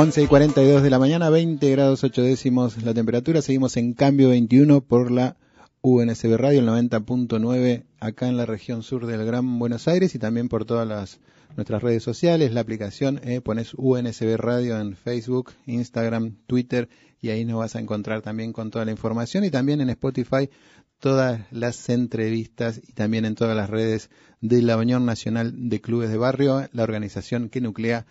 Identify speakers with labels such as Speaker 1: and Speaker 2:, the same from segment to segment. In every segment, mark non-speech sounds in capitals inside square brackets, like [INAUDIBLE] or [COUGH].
Speaker 1: 11 y 42 de la mañana, 20 grados 8 décimos la temperatura. Seguimos en cambio 21 por la UNSB Radio, el 90.9 acá en la región sur del Gran Buenos Aires y también por todas las, nuestras redes sociales, la aplicación, eh, pones UNSB Radio en Facebook, Instagram, Twitter y ahí nos vas a encontrar también con toda la información y también en Spotify todas las entrevistas y también en todas las redes de la Unión Nacional de Clubes de Barrio, la organización que nuclea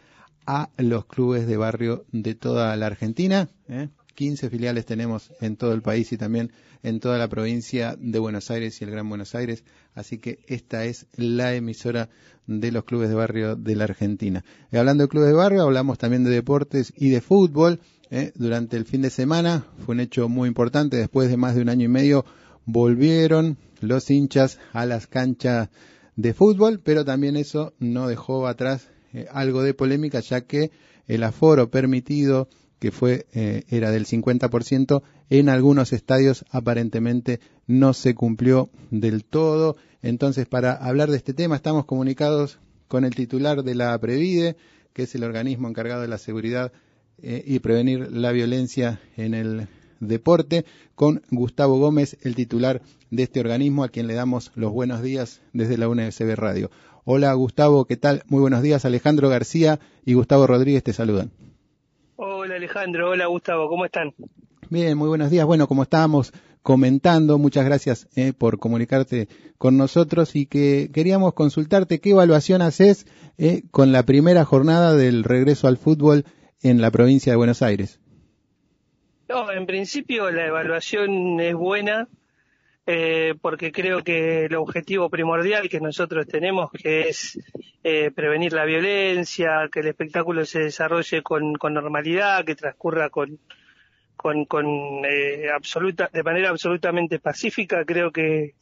Speaker 1: a los clubes de barrio de toda la Argentina. ¿eh? 15 filiales tenemos en todo el país y también en toda la provincia de Buenos Aires y el Gran Buenos Aires. Así que esta es la emisora de los clubes de barrio de la Argentina. Hablando de clubes de barrio, hablamos también de deportes y de fútbol. ¿eh? Durante el fin de semana fue un hecho muy importante. Después de más de un año y medio volvieron los hinchas a las canchas de fútbol, pero también eso no dejó atrás eh, algo de polémica, ya que el aforo permitido, que fue eh, era del 50%, en algunos estadios aparentemente no se cumplió del todo. Entonces, para hablar de este tema, estamos comunicados con el titular de la Previde, que es el organismo encargado de la seguridad eh, y prevenir la violencia en el deporte, con Gustavo Gómez, el titular de este organismo, a quien le damos los buenos días desde la UNSB Radio. Hola Gustavo, ¿qué tal? Muy buenos días. Alejandro García y Gustavo Rodríguez te saludan.
Speaker 2: Hola Alejandro, hola Gustavo, ¿cómo están?
Speaker 1: Bien, muy buenos días. Bueno, como estábamos comentando, muchas gracias eh, por comunicarte con nosotros y que queríamos consultarte qué evaluación haces eh, con la primera jornada del regreso al fútbol en la provincia de Buenos Aires.
Speaker 2: No, en principio la evaluación es buena eh, porque creo que el objetivo primordial que nosotros tenemos, que es eh, prevenir la violencia, que el espectáculo se desarrolle con, normalidad, que transcurra con, con, con eh, absoluta, de manera absolutamente pacífica, creo que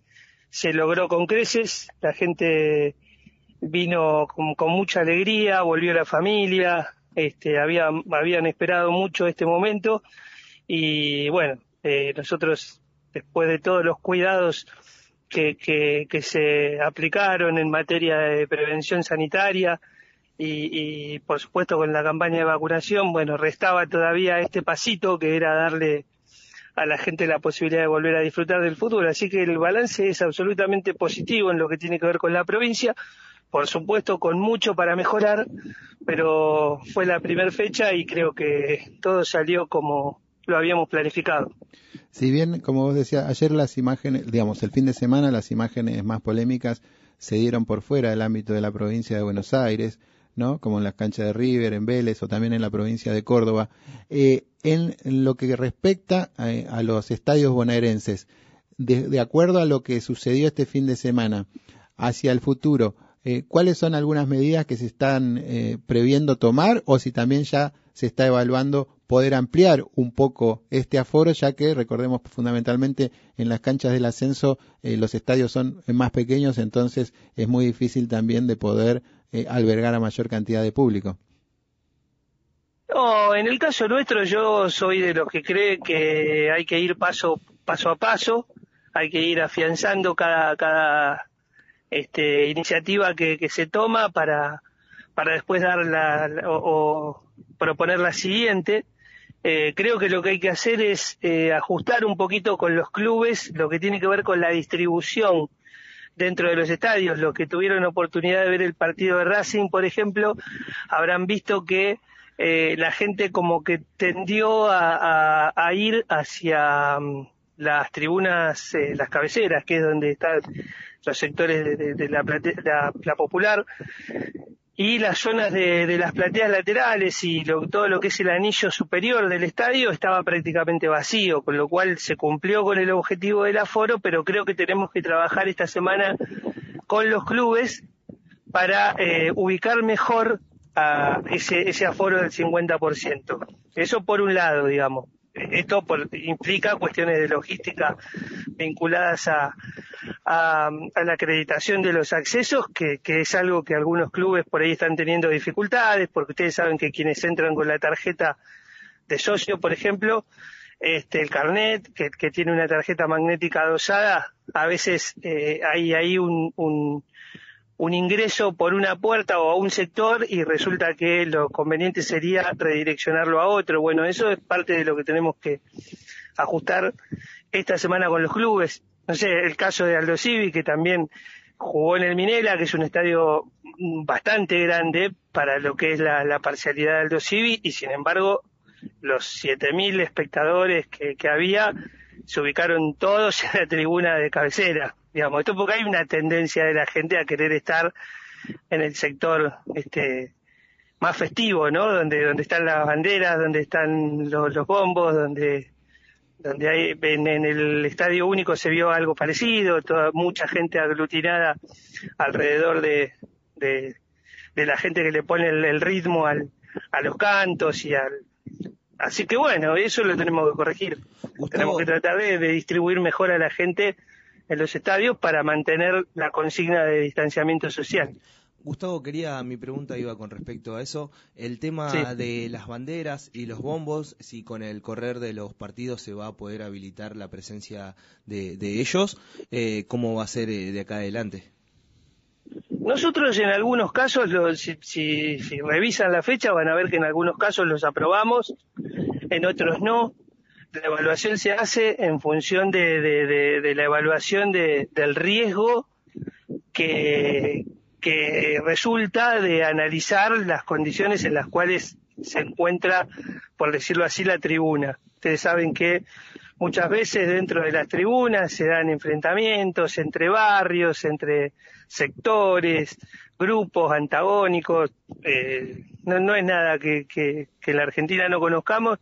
Speaker 2: se logró con creces, la gente vino con, con mucha alegría, volvió la familia, este, había, habían esperado mucho este momento. Y bueno, eh, nosotros después de todos los cuidados que, que, se aplicaron en materia de prevención sanitaria y, por supuesto con la campaña de vacunación, bueno, restaba todavía este pasito que era darle a la gente la posibilidad de volver a disfrutar del fútbol, así que el balance es absolutamente positivo en lo que tiene que ver con la provincia, por supuesto con mucho para mejorar, pero fue la primera fecha y creo que todo salió como lo habíamos planificado.
Speaker 1: Si bien, como vos decías, ayer las imágenes, digamos, el fin de semana las imágenes más polémicas se dieron por fuera del ámbito de la provincia de Buenos Aires, ¿no? Como en las canchas de River, en Vélez o también en la provincia de Córdoba. Eh, en lo que respecta eh, a, los estadios bonaerenses, de, acuerdo a lo que sucedió este fin de semana, hacia el futuro, eh, ¿cuáles son algunas medidas que se están previendo tomar o si también ya se está evaluando poder ampliar un poco este aforo, ya que recordemos fundamentalmente en las canchas del ascenso eh, los estadios son más pequeños, entonces es muy difícil también de poder eh, albergar a mayor cantidad de público.
Speaker 2: No, en el caso nuestro yo soy de los que cree que hay que ir paso paso a paso, hay que ir afianzando cada cada este, iniciativa que, se toma para para después dar la, o proponer la siguiente eh, creo que lo que hay que hacer es eh, ajustar un poquito con los clubes lo que tiene que ver con la distribución dentro de los estadios. Los que tuvieron oportunidad de ver el partido de Racing, por ejemplo, habrán visto que eh, la gente como que tendió a, ir hacia mm, las tribunas, las cabeceras, que es donde están los sectores de, la, la, popular, y las zonas de, las plateas laterales y todo lo que es el anillo superior del estadio estaba prácticamente vacío, con lo cual se cumplió con el objetivo del aforo, pero creo que tenemos que trabajar esta semana con los clubes para eh, ubicar mejor a ese, ese aforo del 50%. Eso por un lado, digamos. Esto implica cuestiones de logística vinculadas a, a, la acreditación de los accesos, que, es algo que algunos clubes por ahí están teniendo dificultades, porque ustedes saben que quienes entran con la tarjeta de socio, por ejemplo, este, el carnet, que, tiene una tarjeta magnética adosada, a veces eh, hay ahí un, un ingreso por una puerta o a un sector y resulta que lo conveniente sería redireccionarlo a otro. Bueno, eso es parte de lo que tenemos que ajustar esta semana con los clubes. No sé, el caso de Aldo Civi, que también jugó en el Minela, que es un estadio bastante grande para lo que es la, parcialidad de Aldo Civi, y sin embargo, los 7.000 espectadores que, había se ubicaron todos [LAUGHS] en la tribuna de cabecera digamos, esto porque hay una tendencia de la gente a querer estar en el sector este más festivo, ¿no? Donde donde están las banderas, donde están los, bombos, donde donde hay en, el estadio único se vio algo parecido, toda mucha gente aglutinada alrededor de, de, la gente que le pone el, ritmo al, a los cantos y al así que bueno, eso lo tenemos que corregir. Tenemos que tratar de distribuir mejor a la gente en los estadios para mantener la consigna de distanciamiento social.
Speaker 3: Gustavo, quería, mi pregunta iba con respecto a eso, el tema de las banderas y los bombos, si con el correr de los partidos se va a poder habilitar la presencia de, ellos, eh, ¿cómo va a ser eh, de acá adelante?
Speaker 2: Nosotros en algunos casos, si, revisan la fecha, van a ver que en algunos casos los aprobamos, en otros no. La evaluación se hace en función de, la evaluación del riesgo que, que resulta de analizar las condiciones en las cuales se encuentra, por decirlo así, la tribuna. Ustedes saben que muchas veces dentro de las tribunas se dan enfrentamientos entre barrios, entre sectores, grupos antagónicos. Eh, no, es nada que, que, que la Argentina no conozcamos,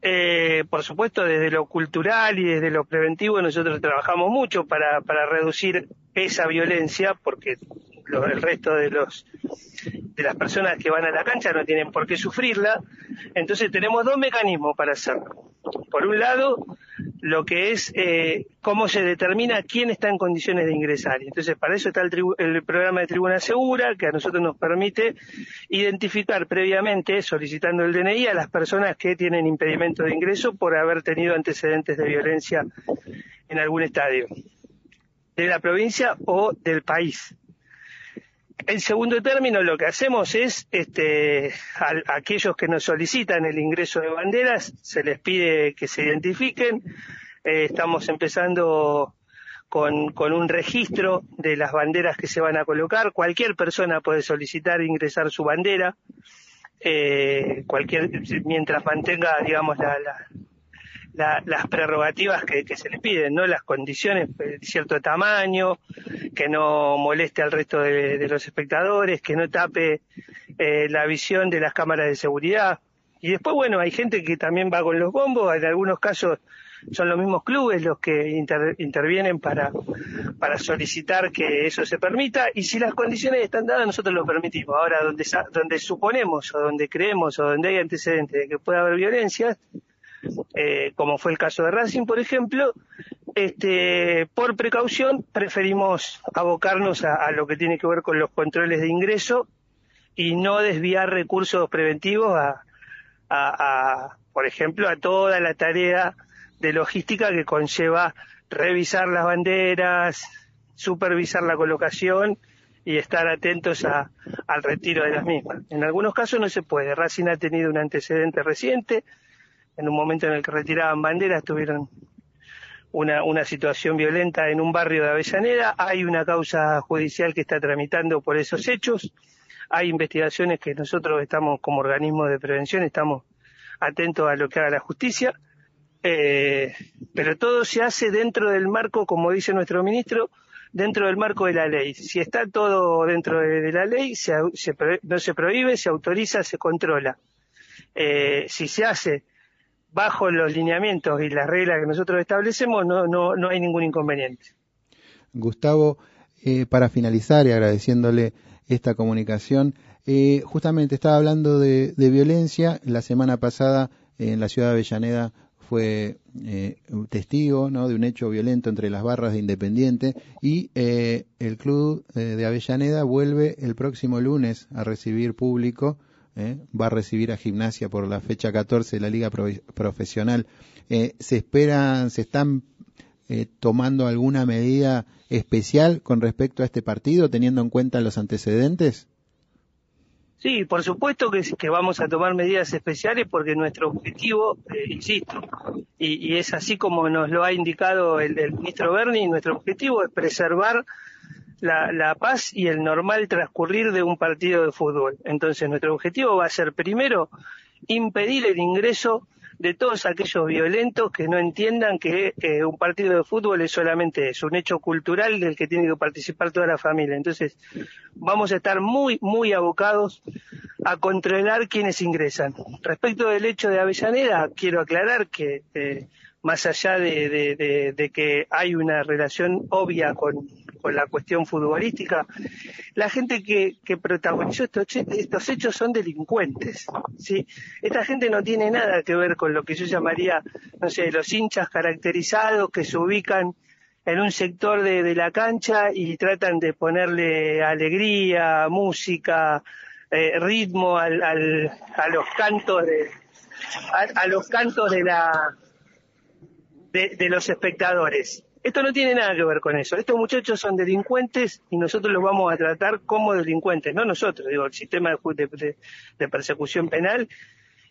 Speaker 2: eh, por supuesto, desde lo cultural y desde lo preventivo nosotros trabajamos mucho para, para reducir esa violencia, porque el resto de los de las personas que van a la cancha no tienen por qué sufrirla. Entonces tenemos dos mecanismos para hacerlo. Por un lado, lo que es eh, cómo se determina quién está en condiciones de ingresar. Entonces, para eso está el, programa de Tribuna Segura, que a nosotros nos permite identificar previamente, solicitando el DNI, a las personas que tienen impedimento de ingreso por haber tenido antecedentes de violencia en algún estadio de la provincia o del país. En segundo término, lo que hacemos es, este, a, aquellos que nos solicitan el ingreso de banderas, se les pide que se identifiquen. Eh, estamos empezando con, un registro de las banderas que se van a colocar. Cualquier persona puede solicitar ingresar su bandera, eh, cualquier, mientras mantenga, digamos, la, las prerrogativas que, se les piden, ¿no? Las condiciones de cierto tamaño, que no moleste al resto de, los espectadores, que no tape eh, la visión de las cámaras de seguridad. Y después, bueno, hay gente que también va con los bombos, en algunos casos son los mismos clubes los que intervienen para, para solicitar que eso se permita y si las condiciones están dadas nosotros lo permitimos. Ahora, donde, donde suponemos o donde creemos o donde hay antecedentes de que pueda haber violencia, eh, como fue el caso de Racing, por ejemplo, este, por precaución preferimos abocarnos a, lo que tiene que ver con los controles de ingreso y no desviar recursos preventivos a, a, por ejemplo, a toda la tarea de logística que conlleva revisar las banderas, supervisar la colocación y estar atentos al retiro de las mismas. En algunos casos no se puede. Racing ha tenido un antecedente reciente en un momento en el que retiraban banderas tuvieron una, situación violenta en un barrio de Avellaneda. Hay una causa judicial que está tramitando por esos hechos. Hay investigaciones que nosotros estamos como organismo de prevención, estamos atentos a lo que haga la justicia. Eh, pero todo se hace dentro del marco, como dice nuestro ministro, dentro del marco de la ley. Si está todo dentro de, la ley, no se prohíbe, se autoriza, se controla. Eh, si se hace bajo los lineamientos y las reglas que nosotros establecemos, no, no, no hay ningún inconveniente.
Speaker 1: Gustavo, eh, para finalizar y agradeciéndole esta comunicación, eh, justamente estaba hablando de, violencia. La semana pasada en la ciudad de Avellaneda fue eh, testigo ¿no? de un hecho violento entre las barras de Independiente y el club de Avellaneda vuelve el próximo lunes a recibir público ¿eh? va a recibir a Gimnasia por la fecha 14 de la Liga Profesional. Eh, se esperan, se están eh, tomando alguna medida especial con respecto a este partido, teniendo en cuenta los antecedentes?
Speaker 2: Sí, por supuesto que, vamos a tomar medidas especiales porque nuestro objetivo, eh, insisto, y, es así como nos lo ha indicado el, ministro Berni, nuestro objetivo es preservar la, la, paz y el normal transcurrir de un partido de fútbol. Entonces, nuestro objetivo va a ser primero impedir el ingreso de todos aquellos violentos que no entiendan que eh, un partido de fútbol es solamente eso, un hecho cultural del que tiene que participar toda la familia. Entonces, vamos a estar muy, muy abocados a controlar quienes ingresan. Respecto del hecho de Avellaneda, quiero aclarar que eh, más allá de, que hay una relación obvia con, la cuestión futbolística, la gente que, protagonizó estos, estos, hechos son delincuentes, ¿sí? Esta gente no tiene nada que ver con lo que yo llamaría, no sé, los hinchas caracterizados que se ubican en un sector de, la cancha y tratan de ponerle alegría, música, eh, ritmo al, a los cantos de, a los cantos de la de, los espectadores. Esto no tiene nada que ver con eso. Estos muchachos son delincuentes y nosotros los vamos a tratar como delincuentes, no nosotros, digo, el sistema de, de, persecución penal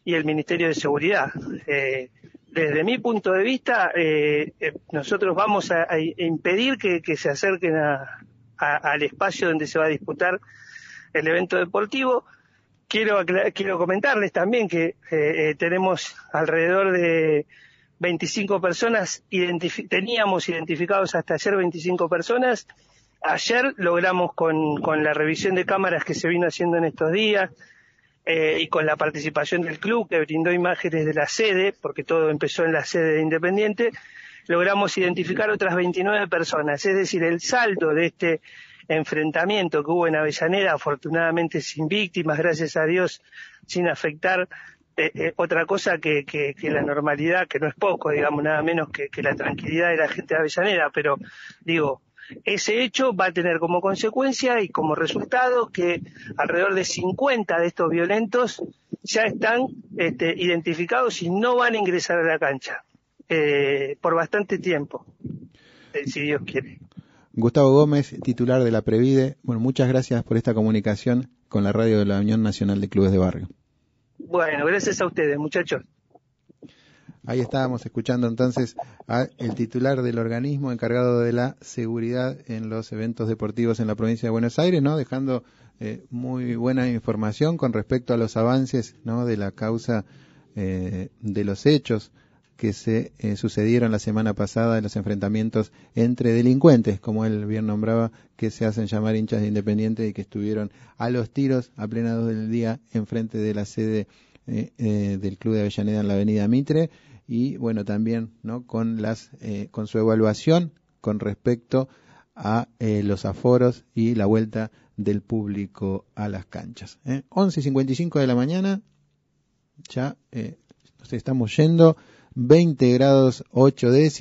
Speaker 2: y el Ministerio de Seguridad. Eh, desde mi punto de vista, eh, eh, nosotros vamos a, impedir que, se acerquen al espacio donde se va a disputar el evento deportivo. Quiero, quiero comentarles también que tenemos alrededor de 25 personas, teníamos identificados hasta ayer 25 personas. Ayer logramos con, con, la revisión de cámaras que se vino haciendo en estos días eh, y con la participación del club que brindó imágenes de la sede, porque todo empezó en la sede de Independiente, logramos identificar otras 29 personas. Es decir, el saldo de este enfrentamiento que hubo en Avellaneda, afortunadamente sin víctimas, gracias a Dios, sin afectar eh, eh, otra cosa que, que, la normalidad, que no es poco, digamos, nada menos que, la tranquilidad de la gente de Avellaneda, pero digo, ese hecho va a tener como consecuencia y como resultado que alrededor de 50 de estos violentos ya están este, identificados y no van a ingresar a la cancha eh, por bastante tiempo, si Dios quiere.
Speaker 1: Gustavo Gómez, titular de la Previde, bueno, muchas gracias por esta comunicación con la radio de la Unión Nacional de Clubes de Barrio.
Speaker 2: Bueno, gracias a ustedes, muchachos.
Speaker 1: Ahí estábamos escuchando entonces al titular del organismo encargado de la seguridad en los eventos deportivos en la provincia de Buenos Aires, ¿no? Dejando eh, muy buena información con respecto a los avances, ¿no? De la causa eh, de los hechos que se eh, sucedieron la semana pasada en los enfrentamientos entre delincuentes, como él bien nombraba, que se hacen llamar hinchas de Independiente y que estuvieron a los tiros a plena dos del día enfrente de la sede eh, eh, del Club de Avellaneda en la Avenida Mitre y bueno también no con las con su evaluación con respecto a los aforos y la vuelta del público a las canchas. ¿eh? 11.55 de la mañana, ya nos estamos yendo. 20 grados 8 décimas.